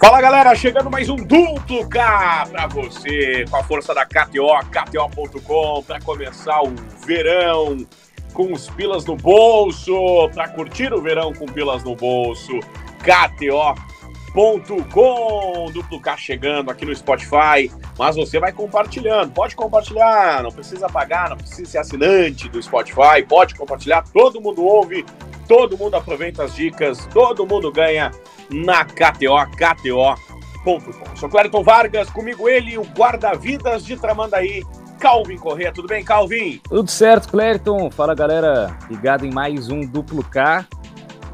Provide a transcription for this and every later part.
Fala galera, chegando mais um duplo K para você, com a força da KTO, KTO.com, para começar o verão com os pilas no bolso, para curtir o verão com pilas no bolso, KTO.com, duplo K chegando aqui no Spotify, mas você vai compartilhando, pode compartilhar, não precisa pagar, não precisa ser assinante do Spotify, pode compartilhar, todo mundo ouve, todo mundo aproveita as dicas, todo mundo ganha na KTO, KTO.com. Sou Clériton Vargas, comigo ele, o guarda-vidas de Tramandaí, Calvin Corrêa. Tudo bem, Calvin? Tudo certo, Clériton. Fala, galera. Ligado em mais um Duplo K.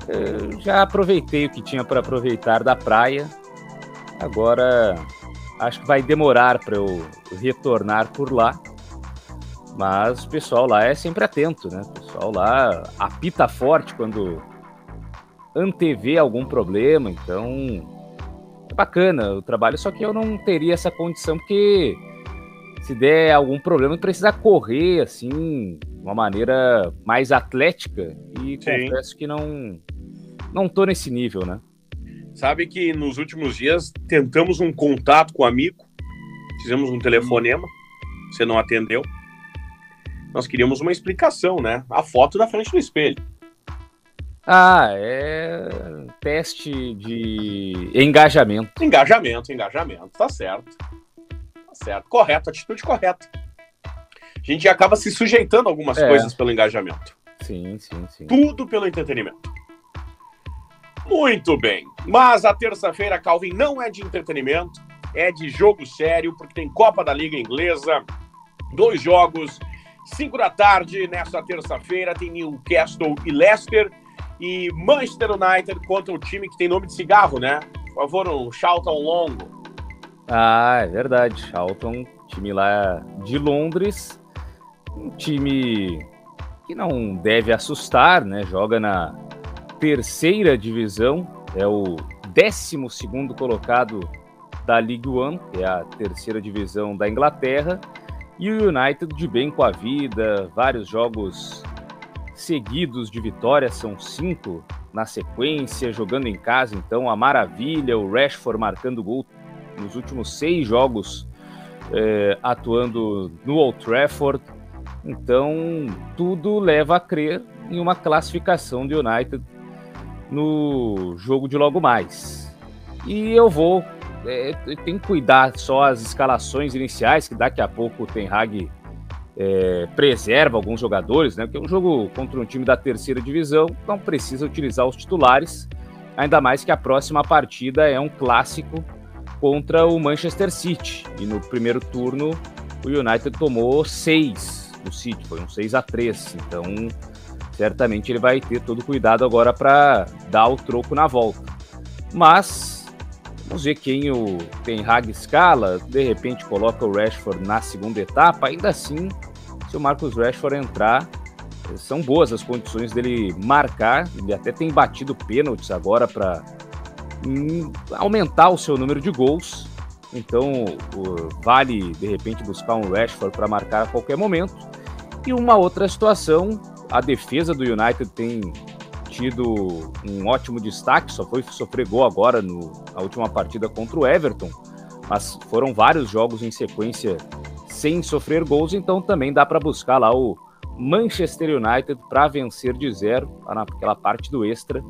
Eu já aproveitei o que tinha para aproveitar da praia. Agora, acho que vai demorar para eu retornar por lá. Mas o pessoal lá é sempre atento, né? O pessoal lá apita forte quando antever algum problema, então é bacana o trabalho, só que eu não teria essa condição porque se der algum problema precisa correr assim, de uma maneira mais atlética e Sim. confesso que não não tô nesse nível, né? Sabe que nos últimos dias tentamos um contato com o amigo, fizemos um telefonema, você não atendeu. Nós queríamos uma explicação, né? A foto da frente do espelho. Ah, é teste de engajamento. Engajamento, engajamento, tá certo. Tá certo. Correto, atitude correta. A gente acaba se sujeitando a algumas é. coisas pelo engajamento. Sim, sim, sim. Tudo pelo entretenimento. Muito bem. Mas a terça-feira, Calvin, não é de entretenimento, é de jogo sério, porque tem Copa da Liga Inglesa, dois jogos, cinco da tarde, nessa terça-feira, tem Newcastle e Leicester e Manchester United contra o time que tem nome de cigarro, né? Por favor, um Charlton Longo. Ah, é verdade. Charlton, time lá de Londres. Um time que não deve assustar, né? Joga na terceira divisão. É o 12 colocado da League One, que é a terceira divisão da Inglaterra. E o United de bem com a vida, vários jogos seguidos de vitória, são cinco na sequência, jogando em casa, então a maravilha, o Rashford marcando gol nos últimos seis jogos, é, atuando no Old Trafford. Então, tudo leva a crer em uma classificação do United no jogo de logo mais. E eu vou, é, tem que cuidar só as escalações iniciais, que daqui a pouco o Ten Hag é, preserva alguns jogadores, né? Porque um jogo contra um time da terceira divisão não precisa utilizar os titulares, ainda mais que a próxima partida é um clássico contra o Manchester City. E no primeiro turno o United tomou seis do City, foi um 6 a 3 Então, certamente ele vai ter todo cuidado agora para dar o troco na volta. Mas Vamos ver quem o Ten Hag escala, de repente coloca o Rashford na segunda etapa, ainda assim, se o Marcus Rashford entrar, são boas as condições dele marcar, ele até tem batido pênaltis agora para hum, aumentar o seu número de gols, então vale de repente buscar um Rashford para marcar a qualquer momento. E uma outra situação, a defesa do United tem tido um ótimo destaque, só foi sofrer gol agora no, na última partida contra o Everton, mas foram vários jogos em sequência sem sofrer gols, então também dá para buscar lá o Manchester United para vencer de zero, lá naquela parte do extra,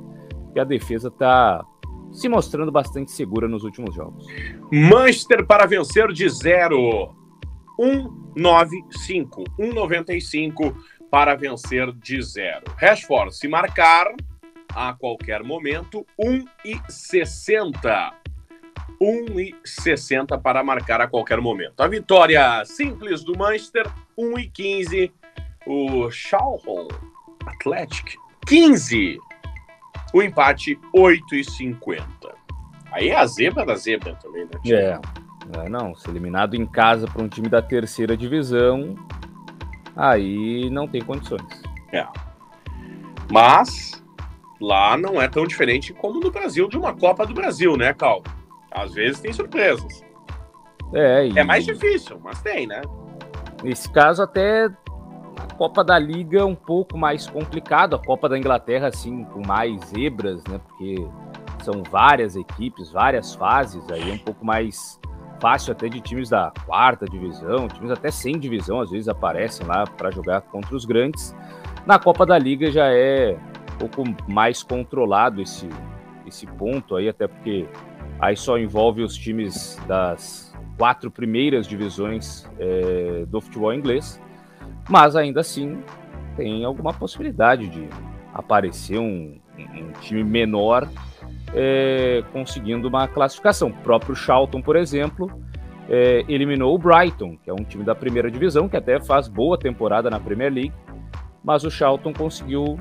que a defesa está se mostrando bastante segura nos últimos jogos. Manchester para vencer de zero. 195, 195 para vencer de zero. Rashford, se marcar a qualquer momento, 1,60. 1,60 para marcar a qualquer momento. A vitória simples do Manchester, 1,15. O Charlton Athletic, 15. O empate, 8,50. Aí é a zebra da zebra também, né? É. é não, ser eliminado em casa para um time da terceira divisão aí não tem condições. É. Mas lá não é tão diferente como no Brasil de uma Copa do Brasil, né, Cal? Às vezes tem surpresas. É, e... é mais difícil, mas tem, né? Nesse caso, até A Copa da Liga é um pouco mais complicado, a Copa da Inglaterra, assim, com mais zebras, né? Porque são várias equipes, várias fases, aí é um pouco mais fácil até de times da quarta divisão, times até sem divisão, às vezes aparecem lá para jogar contra os grandes. Na Copa da Liga já é um pouco mais controlado esse, esse ponto aí, até porque aí só envolve os times das quatro primeiras divisões é, do futebol inglês, mas ainda assim tem alguma possibilidade de aparecer um, um time menor é, conseguindo uma classificação. O próprio Charlton, por exemplo, é, eliminou o Brighton, que é um time da primeira divisão, que até faz boa temporada na Premier League, mas o Charlton conseguiu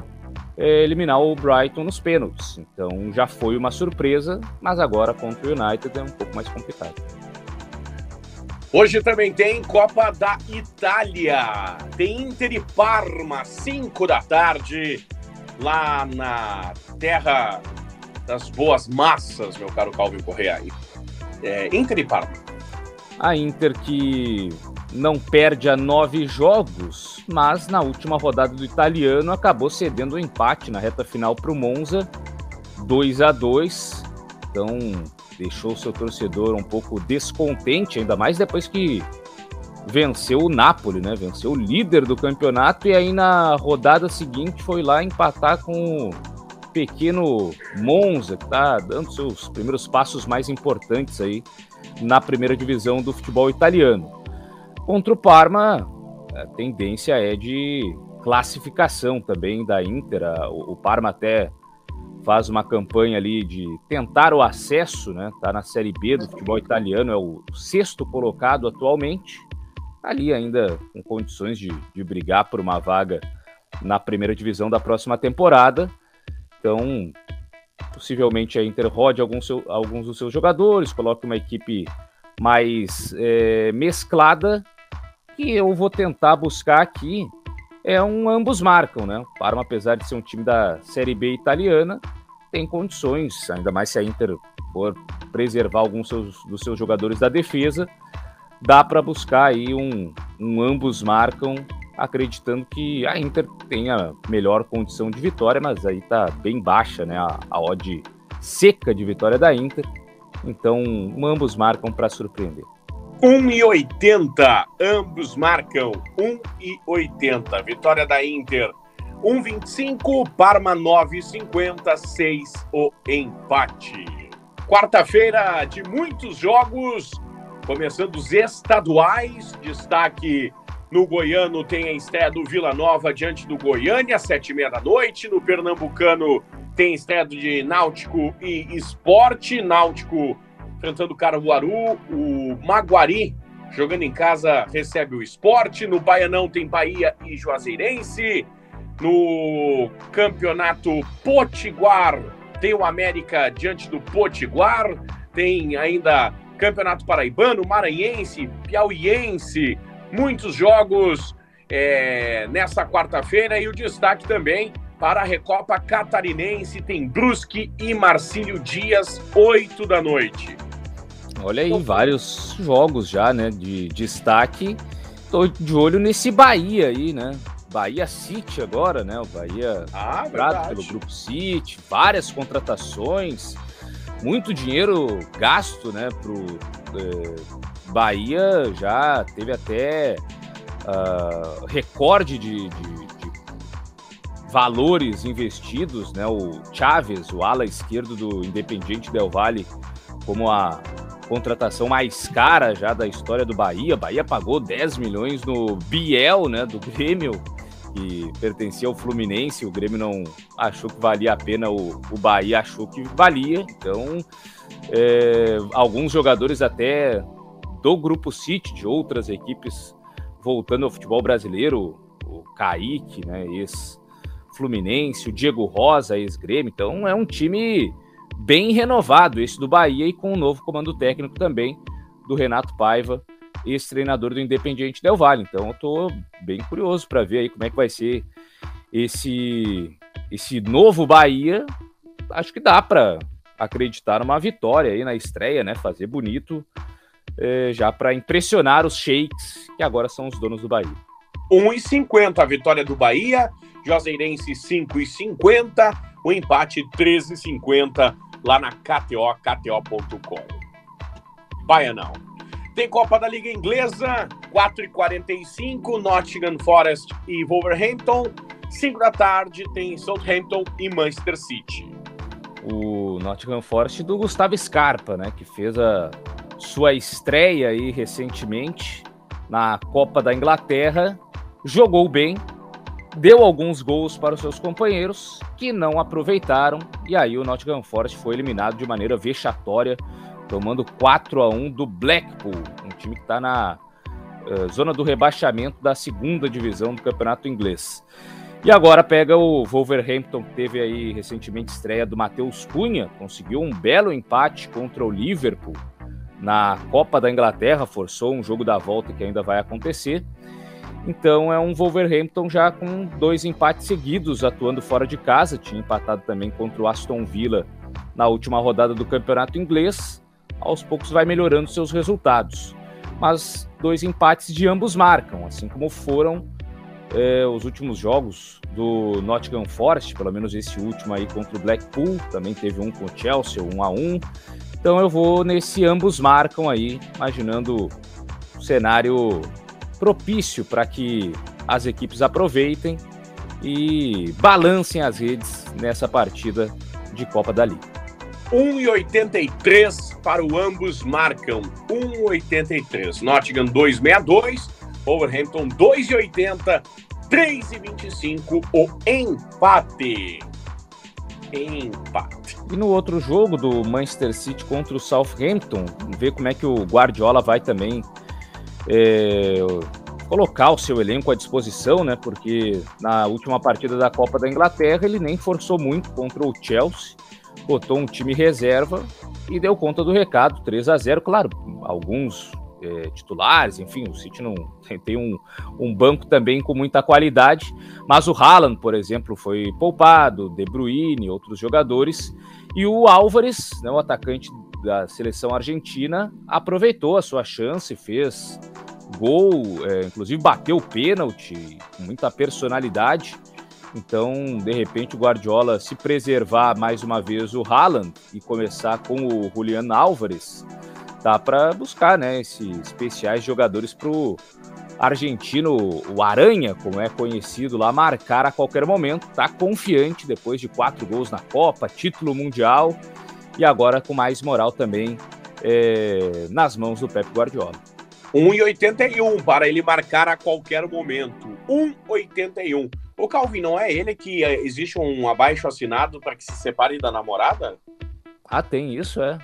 é, eliminar o Brighton nos pênaltis. Então já foi uma surpresa, mas agora contra o United é um pouco mais complicado. Hoje também tem Copa da Itália. Tem Inter e Parma, 5 da tarde, lá na terra das boas massas, meu caro Calvin Correia. É, Inter e Parma. A Inter que não perde a nove jogos, mas na última rodada do italiano acabou cedendo o um empate na reta final para o Monza, 2 a 2 Então deixou seu torcedor um pouco descontente, ainda mais depois que venceu o Napoli, né? Venceu o líder do campeonato e aí na rodada seguinte foi lá empatar com o pequeno Monza, que está dando seus primeiros passos mais importantes aí na primeira divisão do futebol italiano. Contra o Parma, a tendência é de classificação também da Inter. O Parma até faz uma campanha ali de tentar o acesso, né? Tá na Série B do futebol italiano, é o sexto colocado atualmente. Tá ali ainda com condições de, de brigar por uma vaga na primeira divisão da próxima temporada. Então, possivelmente a Inter rode alguns, seu, alguns dos seus jogadores, coloque uma equipe mais é, mesclada, que eu vou tentar buscar aqui é um ambos marcam, né? O Parma, apesar de ser um time da Série B italiana, tem condições, ainda mais se a Inter for preservar alguns seus, dos seus jogadores da defesa, dá para buscar aí um, um ambos marcam, acreditando que a Inter tenha melhor condição de vitória, mas aí tá bem baixa, né? A, a odd seca de vitória da Inter. Então, ambos marcam para surpreender. 1,80. Ambos marcam 1,80. Vitória da Inter 1,25. Parma 9,50. 6 o empate. Quarta-feira de muitos jogos. Começando os estaduais. Destaque no Goiano tem a estreia do Vila Nova diante do Goiânia, sete e meia da noite. No Pernambucano tem estreia de Náutico e Esporte. Náutico enfrentando o Caruaru, o Maguari jogando em casa recebe o esporte, no Baianão tem Bahia e Juazeirense, no Campeonato Potiguar tem o América diante do Potiguar, tem ainda Campeonato Paraibano, Maranhense, Piauiense, muitos jogos é, nessa quarta-feira e o destaque também para a Recopa Catarinense tem Brusque e Marcílio Dias, 8 da noite. Olha aí, vários jogos já, né, de destaque. Tô de olho nesse Bahia aí, né? Bahia City agora, né? O Bahia ah, comprado pelo Grupo City, várias contratações, muito dinheiro gasto, né, pro é, Bahia já teve até uh, recorde de, de, de, valores investidos, né? O Chaves, o ala esquerdo do Independiente Del Valle, como a contratação mais cara já da história do Bahia. Bahia pagou 10 milhões no Biel, né, do Grêmio, que pertencia ao Fluminense. O Grêmio não achou que valia a pena, o, o Bahia achou que valia. Então, é, alguns jogadores até do Grupo City, de outras equipes, voltando ao futebol brasileiro, o Kaique, né, ex-Fluminense, o Diego Rosa, ex-Grêmio. Então, é um time bem renovado, esse do Bahia, e com um novo comando técnico também do Renato Paiva, ex-treinador do Independiente Del Valle. Então eu tô bem curioso para ver aí como é que vai ser esse esse novo Bahia. Acho que dá para acreditar numa vitória aí na estreia, né? Fazer bonito, é, já para impressionar os sheiks, que agora são os donos do Bahia. 1,50 a vitória do Bahia, Joseirense 5,50, o empate 13,50 lá na KTO, KTO.com. Baianão. Tem Copa da Liga Inglesa, 4h45, Nottingham Forest e Wolverhampton. 5 da tarde tem Southampton e Manchester City. O Nottingham Forest do Gustavo Scarpa, né, que fez a sua estreia aí recentemente na Copa da Inglaterra, jogou bem, deu alguns gols para os seus companheiros que não aproveitaram e aí o Nottingham Forest foi eliminado de maneira vexatória, tomando 4 a 1 do Blackpool, um time que está na uh, zona do rebaixamento da segunda divisão do campeonato inglês. E agora pega o Wolverhampton, que teve aí recentemente estreia do Matheus Cunha, conseguiu um belo empate contra o Liverpool na Copa da Inglaterra, forçou um jogo da volta que ainda vai acontecer. Então é um Wolverhampton já com dois empates seguidos, atuando fora de casa. Tinha empatado também contra o Aston Villa na última rodada do campeonato inglês. Aos poucos vai melhorando seus resultados. Mas dois empates de ambos marcam, assim como foram é, os últimos jogos do Nottingham Forest, pelo menos esse último aí contra o Blackpool. Também teve um com o Chelsea, um a um. Então eu vou nesse ambos marcam aí, imaginando o cenário propício para que as equipes aproveitem e balancem as redes nessa partida de Copa da Liga. 1,83 para o ambos marcam. 1,83. Nottingham 2,62. Wolverhampton 2,80. 3,25 o empate. Empate. E no outro jogo do Manchester City contra o Southampton, ver como é que o Guardiola vai também é, colocar o seu elenco à disposição, né? Porque na última partida da Copa da Inglaterra ele nem forçou muito contra o Chelsea, botou um time reserva e deu conta do recado, 3 a 0 Claro, alguns é, titulares, enfim, o City não tem um, um, banco também com muita qualidade, mas o Haaland, por exemplo, foi poupado, De Bruyne, outros jogadores, e o Álvares, né, o atacante da seleção argentina, aproveitou a sua chance, fez gol, é, inclusive bateu o pênalti com muita personalidade. Então, de repente, o Guardiola se preservar mais uma vez o Haaland e começar com o Julian Álvares, dá para buscar, né, esses especiais jogadores para o argentino, o Aranha, como é conhecido lá, marcar a qualquer momento. Tá confiante depois de quatro gols na Copa, título mundial e agora com mais moral também é, nas mãos do Pep Guardiola. 1,81 para ele marcar a qualquer momento. 1,81. O Calvin, não é ele que é, existe um abaixo assinado para que se separe da namorada? Ah, tem isso, é.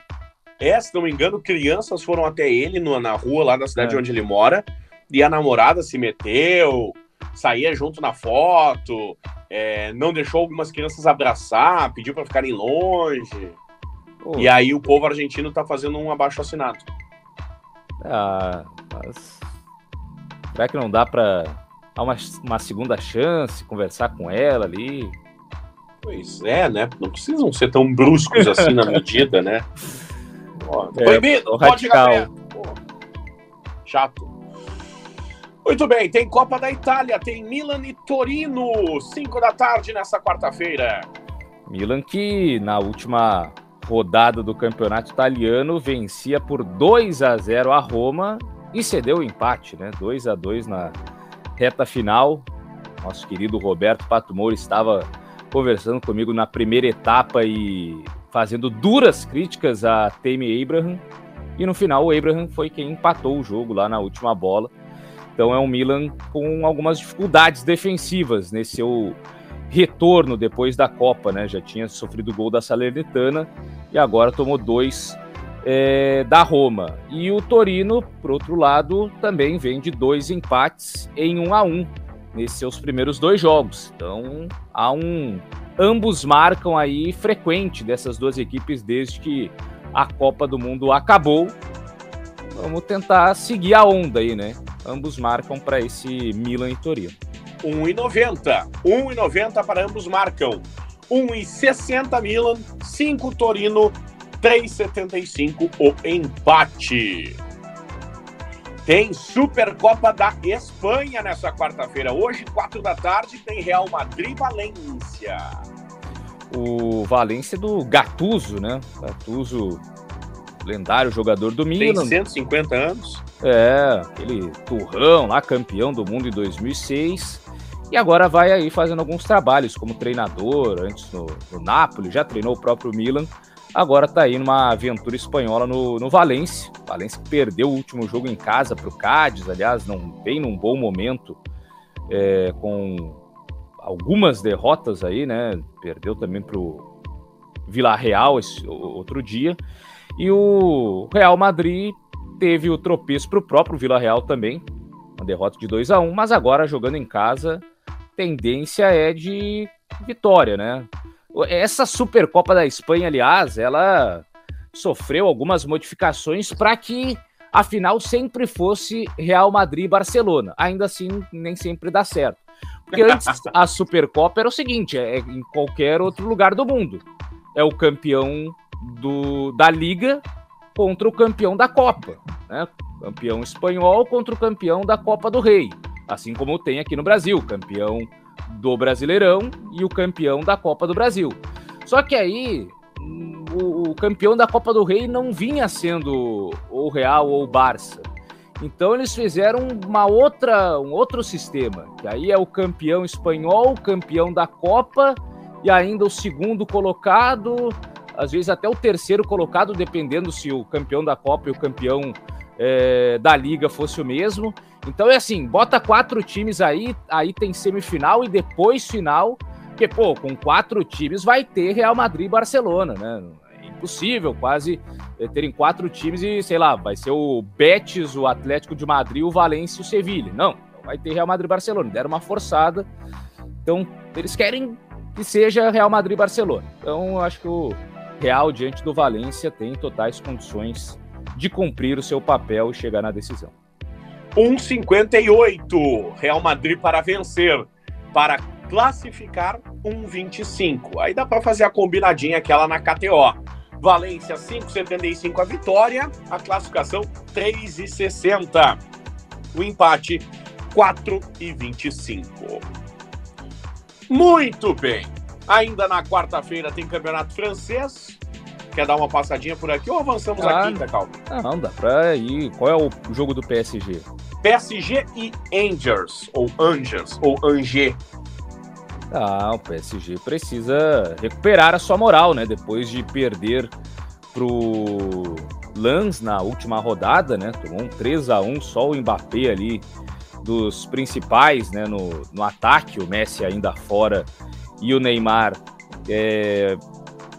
É, se não me engano, crianças foram até ele no, na rua lá da cidade é. onde ele mora e a namorada se meteu, saía junto na foto, é, não deixou algumas crianças abraçar, pediu para ficarem longe. E aí o povo argentino tá fazendo um abaixo assinado. Ah, mas será que não dá para dar uma, uma segunda chance, conversar com ela ali? Pois é, né? Não precisam ser tão bruscos assim na medida, né? É, proibido, pode chegar Chato. Muito bem, tem Copa da Itália, tem Milan e Torino, 5 da tarde nessa quarta-feira. Milan que na última rodada do campeonato italiano vencia por 2 a 0 a Roma e cedeu o empate, né? 2 a 2 na reta final. Nosso querido Roberto Pato Moura estava conversando comigo na primeira etapa e fazendo duras críticas a Temi Abraham. E no final o Abraham foi quem empatou o jogo lá na última bola. Então é um Milan com algumas dificuldades defensivas nesse seu retorno depois da Copa, né? Já tinha sofrido o gol da Salernitana e agora tomou dois é, da Roma. E o Torino, por outro lado, também vem de dois empates em um a um nesses seus primeiros dois jogos. Então há um. Ambos marcam aí frequente dessas duas equipes desde que a Copa do Mundo acabou. Vamos tentar seguir a onda aí, né? Ambos marcam para esse Milan e Torino. 1,90. 1,90 para ambos marcam. 1,60 Milan, 5 Torino, 3,75 o empate. Tem Supercopa da Espanha nessa quarta-feira. Hoje, quatro da tarde, tem Real Madrid Valência. O Valência do Gattuso, né? Gattuso, lendário jogador do Milan. Tem 150 anos. É, aquele turrão lá, campeão do mundo em 2006. E agora vai aí fazendo alguns trabalhos como treinador, antes no, no Napoli, já treinou o próprio Milan agora está aí numa aventura espanhola no, no Valência. Valência perdeu o último jogo em casa para o Cádiz, aliás, não vem num bom momento, é, com algumas derrotas aí, né? Perdeu também para o Vila Real esse outro dia. E o Real Madrid teve o tropeço para o próprio Vila Real também, uma derrota de 2 a 1 mas agora jogando em casa, tendência é de vitória, né? Essa Supercopa da Espanha, aliás, ela sofreu algumas modificações para que a final sempre fosse Real Madrid e Barcelona. Ainda assim, nem sempre dá certo. Porque antes a Supercopa era o seguinte: é em qualquer outro lugar do mundo. É o campeão do, da Liga contra o campeão da Copa. Né? Campeão espanhol contra o campeão da Copa do Rei. Assim como tem aqui no Brasil, campeão do Brasileirão e o campeão da Copa do Brasil. Só que aí o, o, campeão da Copa do Rei não vinha sendo o Real ou o Barça. Então eles fizeram uma outra, um outro sistema, que aí é o campeão espanhol, campeão da Copa e ainda o segundo colocado, às vezes até o terceiro colocado, dependendo se o campeão da Copa e o campeão é, da Liga fosse o mesmo. Então é assim, bota quatro times aí, aí tem semifinal e depois final, porque, pô, com quatro times vai ter Real Madrid e Barcelona, né? Impossível quase é, terem quatro times e, sei lá, vai ser o Betis, o Atlético de Madrid, o Valência e o Sevilha. Não, vai ter Real Madrid e Barcelona. Deram uma forçada. Então, eles querem que seja Real Madrid e Barcelona. Então, acho que o Real, diante do Valência, tem totais condições de cumprir o seu papel e chegar na decisão. 1,58. Real Madrid para vencer. Para classificar, 1,25. Aí dá para fazer a combinadinha aquela na KTO. Valência 5,75 a vitória, a classificação 3,60. O empate 4,25. Muito bem. Ainda na quarta-feira tem campeonato francês. Quer dar uma passadinha por aqui ou avançamos ah, a quinta, Calma? Não, dá pra ir. Qual é o jogo do PSG? PSG e Angers, ou Angers, ou Angers. Ah, o PSG precisa recuperar a sua moral, né? Depois de perder pro Lens na última rodada, né? Tomou um 3 a 1 só o Mbappé ali dos principais, né? No, no ataque, o Messi ainda fora e o Neymar é,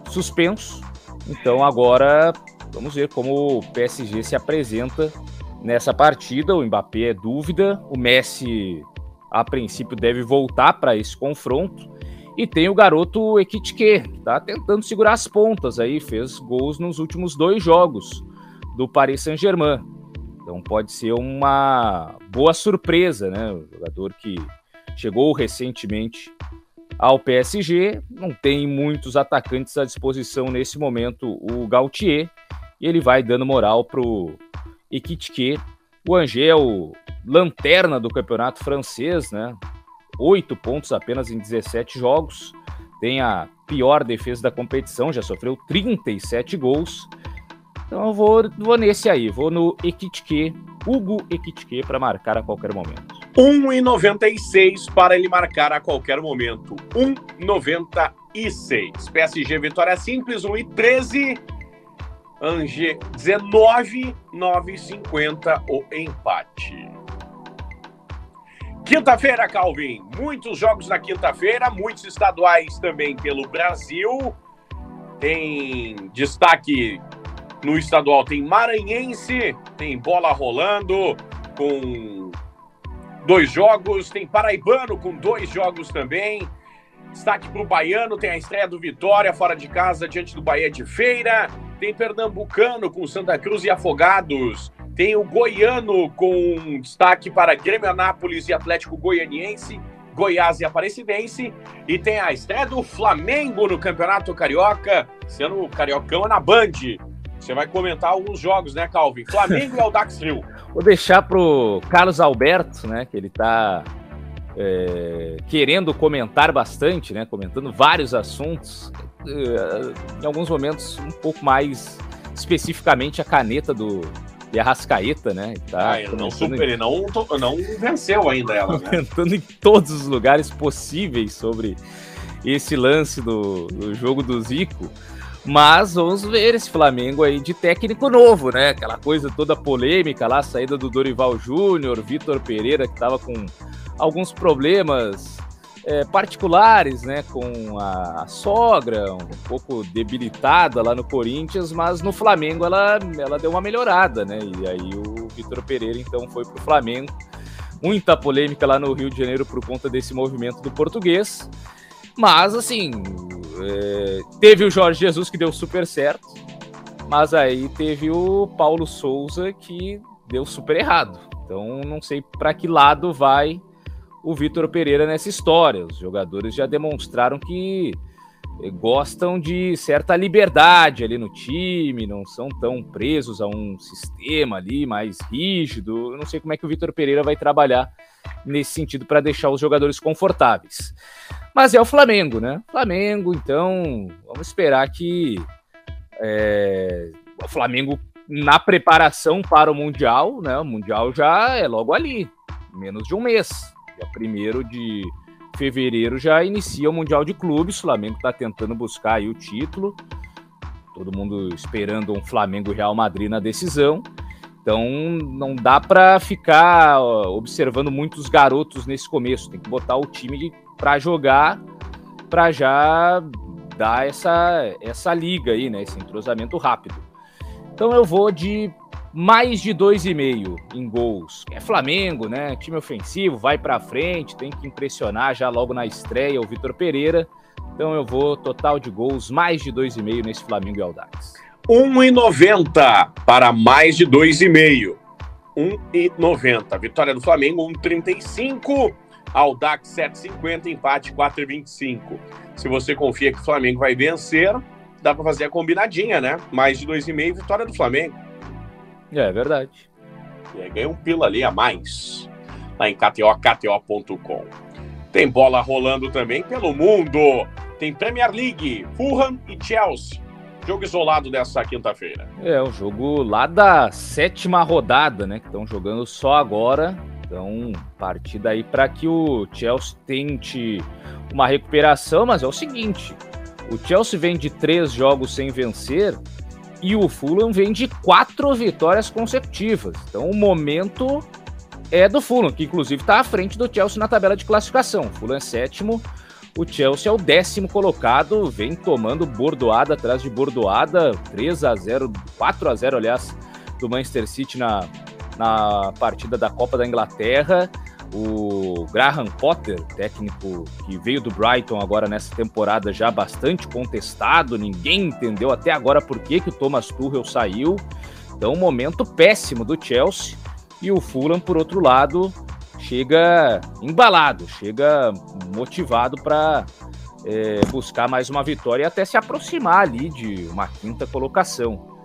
suspenso. Então agora vamos ver como o PSG se apresenta nessa partida. O Mbappé é dúvida, o Messi a princípio deve voltar para esse confronto. E tem o garoto Ekitike, tá tentando segurar as pontas aí, fez gols nos últimos dois jogos do Paris Saint-Germain. Então pode ser uma boa surpresa, né? O jogador que chegou recentemente ao PSG, não tem muitos atacantes à disposição nesse momento, o Gautier, e ele vai dando moral pro Ekitike. O Angers é o lanterna do campeonato francês, né? Oito pontos apenas em 17 jogos. Tem a pior defesa da competição, já sofreu 37 gols. Então eu vou, vou nesse aí, vou no Ekitike, Hugo Ekitike, para marcar a qualquer momento. 1,96 para ele marcar a qualquer momento. 1,96. PSG Vitória Simples, 1,13. Angers 19, 9,50 o empate. Quinta-feira, Calvin. Muitos jogos na quinta-feira, muitos estaduais também pelo Brasil. Tem destaque no estadual, tem Maranhense, tem bola rolando com dois jogos, tem Paraibano com dois jogos também. Destaque para o Baiano, tem a estreia do Vitória fora de casa diante do Bahia de Feira. Tem Pernambucano com Santa Cruz e Afogados. Tem o Goiano com destaque para Grêmio Anápolis e Atlético Goianiense, Goiás e Aparecidense. E tem a estreia do Flamengo no Campeonato Carioca, sendo o Cariocão na Band. Você vai comentar alguns jogos, né, Calvin? Flamengo e Aldax Rio. Vou deixar pro Carlos Alberto, né? Que ele está é, querendo comentar bastante, né? Comentando vários assuntos. É, em alguns momentos um pouco mais especificamente a caneta do de Arrascaeta, né? Tá ah, ele não, super, ele não, não venceu ainda ela, né? Comentando em todos os lugares possíveis sobre esse lance do, do jogo do Zico. Mas vamos ver esse Flamengo aí de técnico novo, né? Aquela coisa toda polêmica lá, saída do Dorival Júnior, Vitor Pereira, que estava com alguns problemas é, particulares, né? Com a, a, sogra, um pouco debilitada lá no Corinthians, mas no Flamengo ela, ela deu uma melhorada, né? E aí o Vitor Pereira então foi para o Flamengo. Muita polêmica lá no Rio de Janeiro por conta desse movimento do português. Mas, assim, é, teve o Jorge Jesus que deu super certo, mas aí teve o Paulo Souza que deu super errado. Então, não sei para que lado vai o Vitor Pereira nessa história. Os jogadores já demonstraram que gostam de certa liberdade ali no time, não são tão presos a um sistema ali mais rígido. Eu não sei como é que o Vitor Pereira vai trabalhar nesse sentido para deixar os jogadores confortáveis. Mas é o Flamengo, né? Flamengo, então, vamos esperar que é, o Flamengo, na preparação para o Mundial, né? O Mundial já é logo ali, menos de um mês. Dia 1 de fevereiro já inicia o Mundial de Clubes. O Flamengo está tentando buscar aí o título. Todo mundo esperando um Flamengo Real Madrid na decisão. Então não dá para ficar observando muitos garotos nesse começo. Tem que botar o time para jogar, para já dar essa, essa liga aí, né? Esse entrosamento rápido. Então eu vou de mais de 2,5 em gols. É Flamengo, né? Time ofensivo, vai para frente, tem que impressionar já logo na estreia o Vitor Pereira. Então eu vou total de gols mais de 2,5 nesse Flamengo e Aldax. 1,90 para mais de 2,5. 1,90. Vitória do Flamengo 1,35. Aldax 7,50, empate 4,25. Se você confia que o Flamengo vai vencer, dá para fazer a combinadinha, né? Mais de 2,5 vitória do Flamengo. É, é verdade. Aí ganha um pila ali a mais lá em KTO, KTO.com. Tem bola rolando também pelo mundo. Tem Premier League, Fulham e Chelsea. Jogo isolado dessa quinta-feira. É, um jogo lá da sétima rodada, né? Que estão jogando só agora. Então, partida aí para que o Chelsea tente uma recuperação, mas é o seguinte: o Chelsea vem de três jogos sem vencer e o Fulham vem de quatro vitórias consecutivas. Então, o momento é do Fulham, que inclusive está à frente do Chelsea na tabela de classificação. O Fulham é sétimo, o Chelsea é o décimo colocado, vem tomando bordoada atrás de bordoada, 3 a 0 4 a 0 aliás, do Manchester City na na partida da Copa da Inglaterra. O Graham Potter, técnico que veio do Brighton agora nessa temporada já bastante contestado, ninguém entendeu até agora por que, que o Thomas Tuchel saiu. Então, um momento péssimo do Chelsea. E o Fulham, por outro lado, chega embalado, chega motivado para é, buscar mais uma vitória e até se aproximar ali de uma quinta colocação.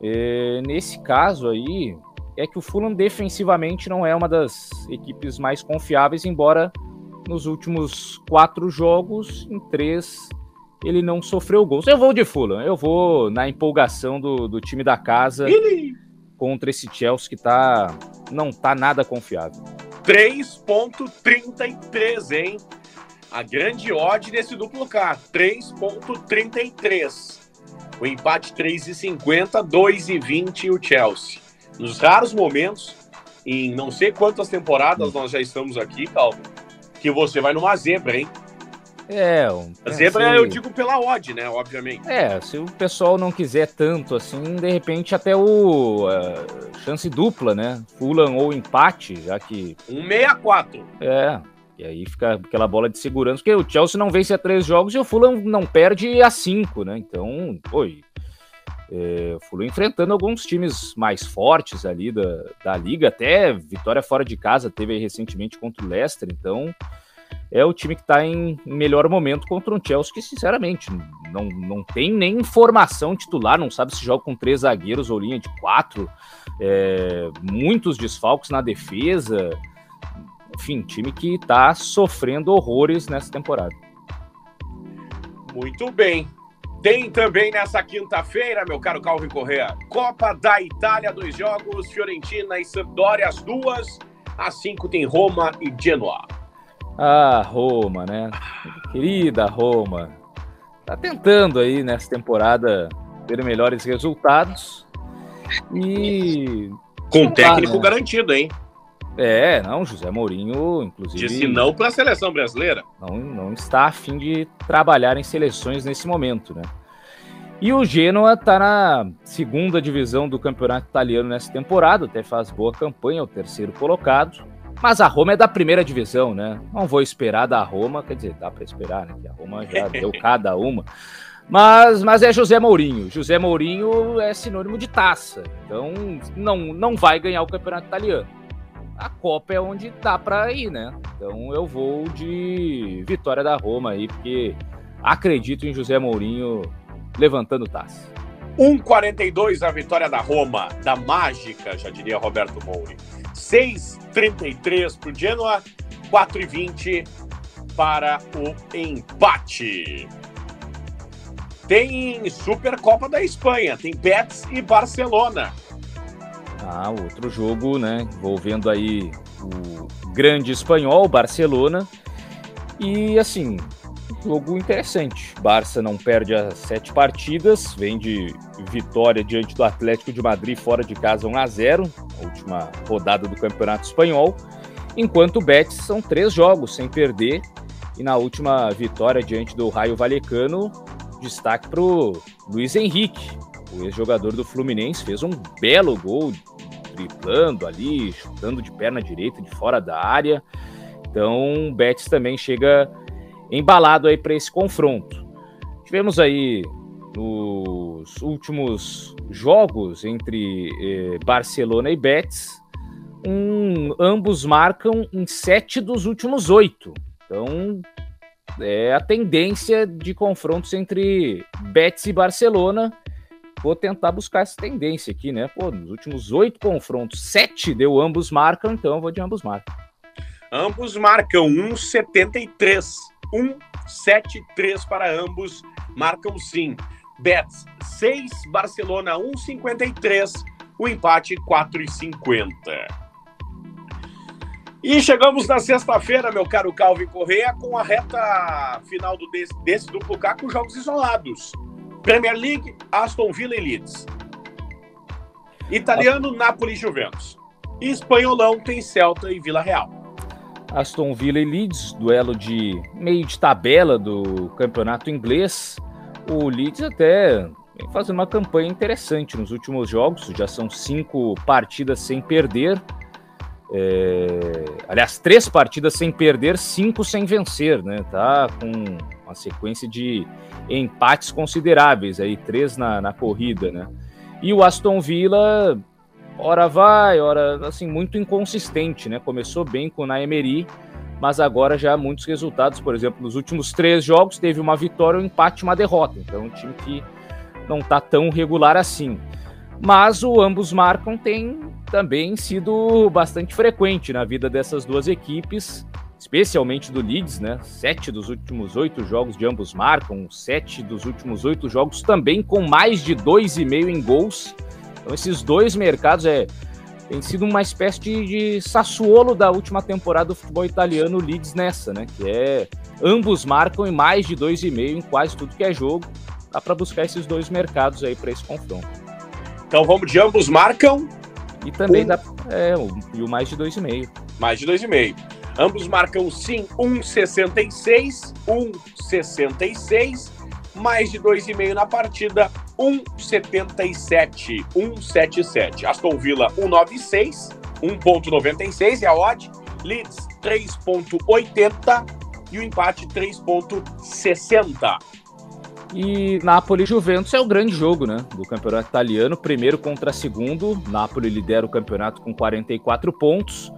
É, nesse caso aí, é que o Fulham defensivamente não é uma das equipes mais confiáveis, embora nos últimos quatro jogos, em três, ele não sofreu gols. Eu vou de Fulham, eu vou na empolgação do, do time da casa contra esse Chelsea que tá, não tá nada confiável. 3.33, hein? A grande odd desse duplo K, 3.33. O empate 3,50, 2,20 o Chelsea nos raros momentos, em não sei quantas temporadas nós já estamos aqui, Calvin, que você vai numa zebra, hein? É, um, a zebra eu digo pela odd, né? Obviamente. É, se o pessoal não quiser tanto assim, de repente até o uh, chance dupla, né? Fulham ou empate, já que. 164. É. E aí fica aquela bola de segurança, porque o Chelsea não vence a três jogos e o Fulham não perde a cinco, né? Então, pô, é, o Fulham enfrentando alguns times mais fortes ali da, da liga, até vitória fora de casa teve recentemente contra o Leicester, então é o time que está em melhor momento contra um Chelsea que, sinceramente, não, não tem nem formação titular, não sabe se joga com três zagueiros ou linha de quatro. é, muitos desfalques na defesa. Enfim, time que está sofrendo horrores nessa temporada. Muito bem. Tem também nessa quinta-feira, meu caro Calvin Correa, Copa da Itália, dois jogos, Fiorentina e Sampdoria, as duas. Às cinco tem Roma e Genoa. Ah, Roma, né? Querida Roma. Tá tentando aí nessa temporada ter melhores resultados. E. Com técnico né? garantido, hein? É, não, José Mourinho, inclusive. Disse não para a seleção brasileira. Não, não está afim de trabalhar em seleções nesse momento, né? E o Genoa está na segunda divisão do campeonato italiano nessa temporada, até faz boa campanha, é o terceiro colocado. Mas a Roma é da primeira divisão, né? Não vou esperar da Roma, quer dizer, dá para esperar, né? Que a Roma já deu cada uma. Mas, mas é José Mourinho. José Mourinho é sinônimo de taça. Então não, não vai ganhar o campeonato italiano. A Copa é onde dá para ir, né? Então eu vou de vitória da Roma aí, porque acredito em José Mourinho levantando taça. 1,42 a vitória da Roma, da mágica, já diria Roberto Moura. 6,33 para o Genoa, 4,20 para o empate. Tem Supercopa da Espanha, tem Betis e Barcelona. Ah, outro jogo, né? Envolvendo aí o grande espanhol, Barcelona. E assim, jogo interessante. Barça não perde as sete partidas, vem de vitória diante do Atlético de Madrid fora de casa 1 a 0, a última rodada do Campeonato Espanhol. Enquanto o Betis são três jogos sem perder e na última vitória diante do Raio Valecano destaque para o Luiz Henrique, o ex-jogador do Fluminense, fez um belo gol, driblando ali, chutando de perna direita de fora da área. Então, o Betis também chega embalado aí para esse confronto. Tivemos aí nos últimos jogos entre eh, Barcelona e Betis, um, ambos marcam em sete dos últimos oito. Então, é a tendência de confrontos entre Betis e Barcelona. Vou tentar buscar essa tendência aqui, né? Pô, nos últimos oito confrontos, sete deu ambos marcam, então eu vou de ambos marcam. Ambos marcam 1,73. 1,73 para ambos, marcam sim. Betis 6, Barcelona 1,53. O empate 4,50. E chegamos na sexta-feira, meu caro Calvin Correa, com a reta final do desse, desse duplo K com jogos isolados. Premier League, Aston Villa e Leeds. Italiano, Napoli e Juventus. E espanholão tem Celta e Vila Real. Aston Villa e Leeds, duelo de meio de tabela do campeonato inglês. O Leeds até vem fazendo uma campanha interessante nos últimos jogos, já são cinco partidas sem perder. É, aliás, três partidas sem perder, cinco sem vencer, né? Tá com uma sequência de empates consideráveis aí, três na, na corrida, né? E o Aston Villa, ora vai, ora assim, muito inconsistente, né? Começou bem com o Naemery, mas agora já muitos resultados, por exemplo, nos últimos três jogos teve uma vitória, um empate, uma derrota. Então, um time que não tá tão regular assim. Mas o ambos marcam tem também sido bastante frequente na vida dessas duas equipes, especialmente do Leeds, né? Sete dos últimos oito jogos de ambos marcam, sete dos últimos oito jogos também com mais de dois e meio em gols. Então esses dois mercados é tem sido uma espécie de, de Sassuolo da última temporada do futebol italiano, o Leeds nessa, né? Que é ambos marcam em mais de dois e meio em quase tudo que é jogo. Dá para buscar esses dois mercados aí para esse confronto. Então vamos de ambos marcam. E também um... dá. É, e o mais de 2,5. Mais de 2,5. Ambos marcam sim 1,66, 1,66, mais de 2,5 na partida, 1,77, 1,77. Aston Villa 1,96, 1,96 é a odd. Leeds 3,80 e o empate 3,60. E Napoli e Juventus é o grande jogo, né? Do campeonato italiano. Primeiro contra segundo. Napoli lidera o campeonato com 44 pontos.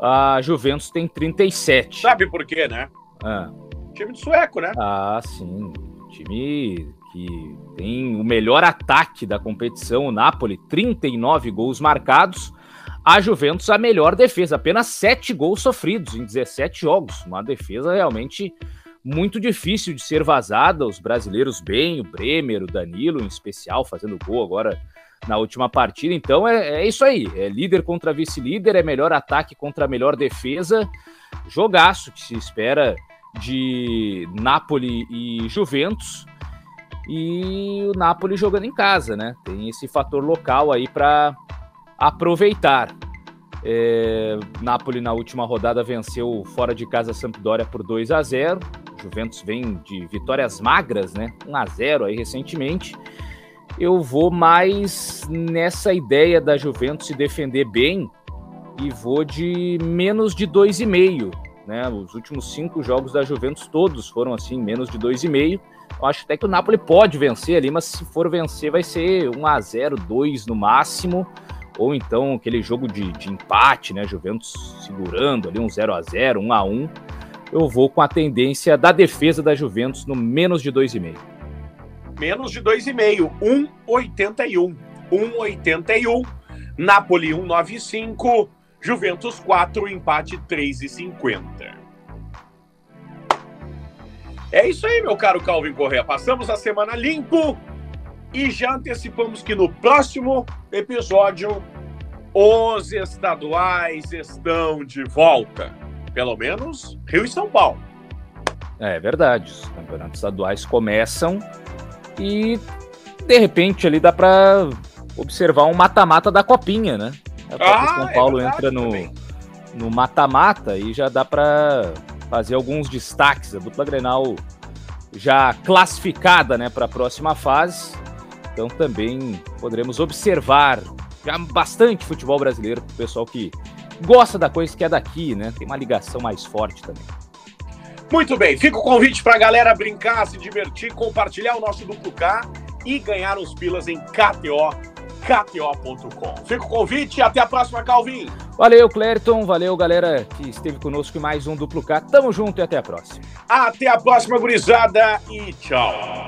A Juventus tem 37. Sabe por quê, né? Ah. Time de sueco, né? Ah, sim. Time que tem o melhor ataque da competição, o Napoli, 39 gols marcados. A Juventus, a melhor defesa, apenas 7 gols sofridos em 17 jogos. Uma defesa realmente muito difícil de ser vazada. Os brasileiros bem, o Bremer, o Danilo em especial, fazendo gol agora na última partida. Então é, é isso aí: é líder contra vice-líder, é melhor ataque contra melhor defesa. Jogaço que se espera de Napoli e Juventus. E o Napoli jogando em casa, né? Tem esse fator local aí para aproveitar. É, Napoli na última rodada venceu fora de casa a Sampdoria por 2 a 0. Juventus vem de vitórias magras, né? 1 a 0 aí recentemente. Eu vou mais nessa ideia da Juventus se defender bem e vou de menos de 2,5. Né? Os últimos cinco jogos da Juventus todos foram assim, menos de 2,5. Eu acho até que o Napoli pode vencer ali, mas se for vencer vai ser 1 a 0 2 no máximo ou então aquele jogo de, de empate, né? Juventus segurando ali um 0 a 0 1 a 1 Eu vou com a tendência da defesa da Juventus no menos de 2,5. Menos de 2,5, 1,81. 1,81. Napoli 1,95. Juventus 4, empate 3,50. É isso aí, meu caro Calvin Correa. Passamos a semana limpo e já antecipamos que no próximo episódio os estaduais estão de volta. Pelo menos Rio e São Paulo. É verdade. Os campeonatos estaduais começam e de repente ali dá para observar um mata-mata da copinha, né? Ah, São é Paulo é entra no no mata-mata e já dá para fazer alguns destaques. A dupla Grenal já classificada, né, para a próxima fase. Então também poderemos observar já bastante futebol brasileiro para o pessoal que gosta da coisa que é daqui, né? Tem uma ligação mais forte também. Muito bem, fica o convite para a galera brincar, se divertir, compartilhar o nosso duplo K e ganhar uns pilas em KTO, KTO.com. Fica o convite e até a próxima, Calvin. Valeu, Clériton. Valeu, galera que esteve conosco em mais um duplo K. Tamo junto e até a próxima. Até a próxima, gurizada, e tchau.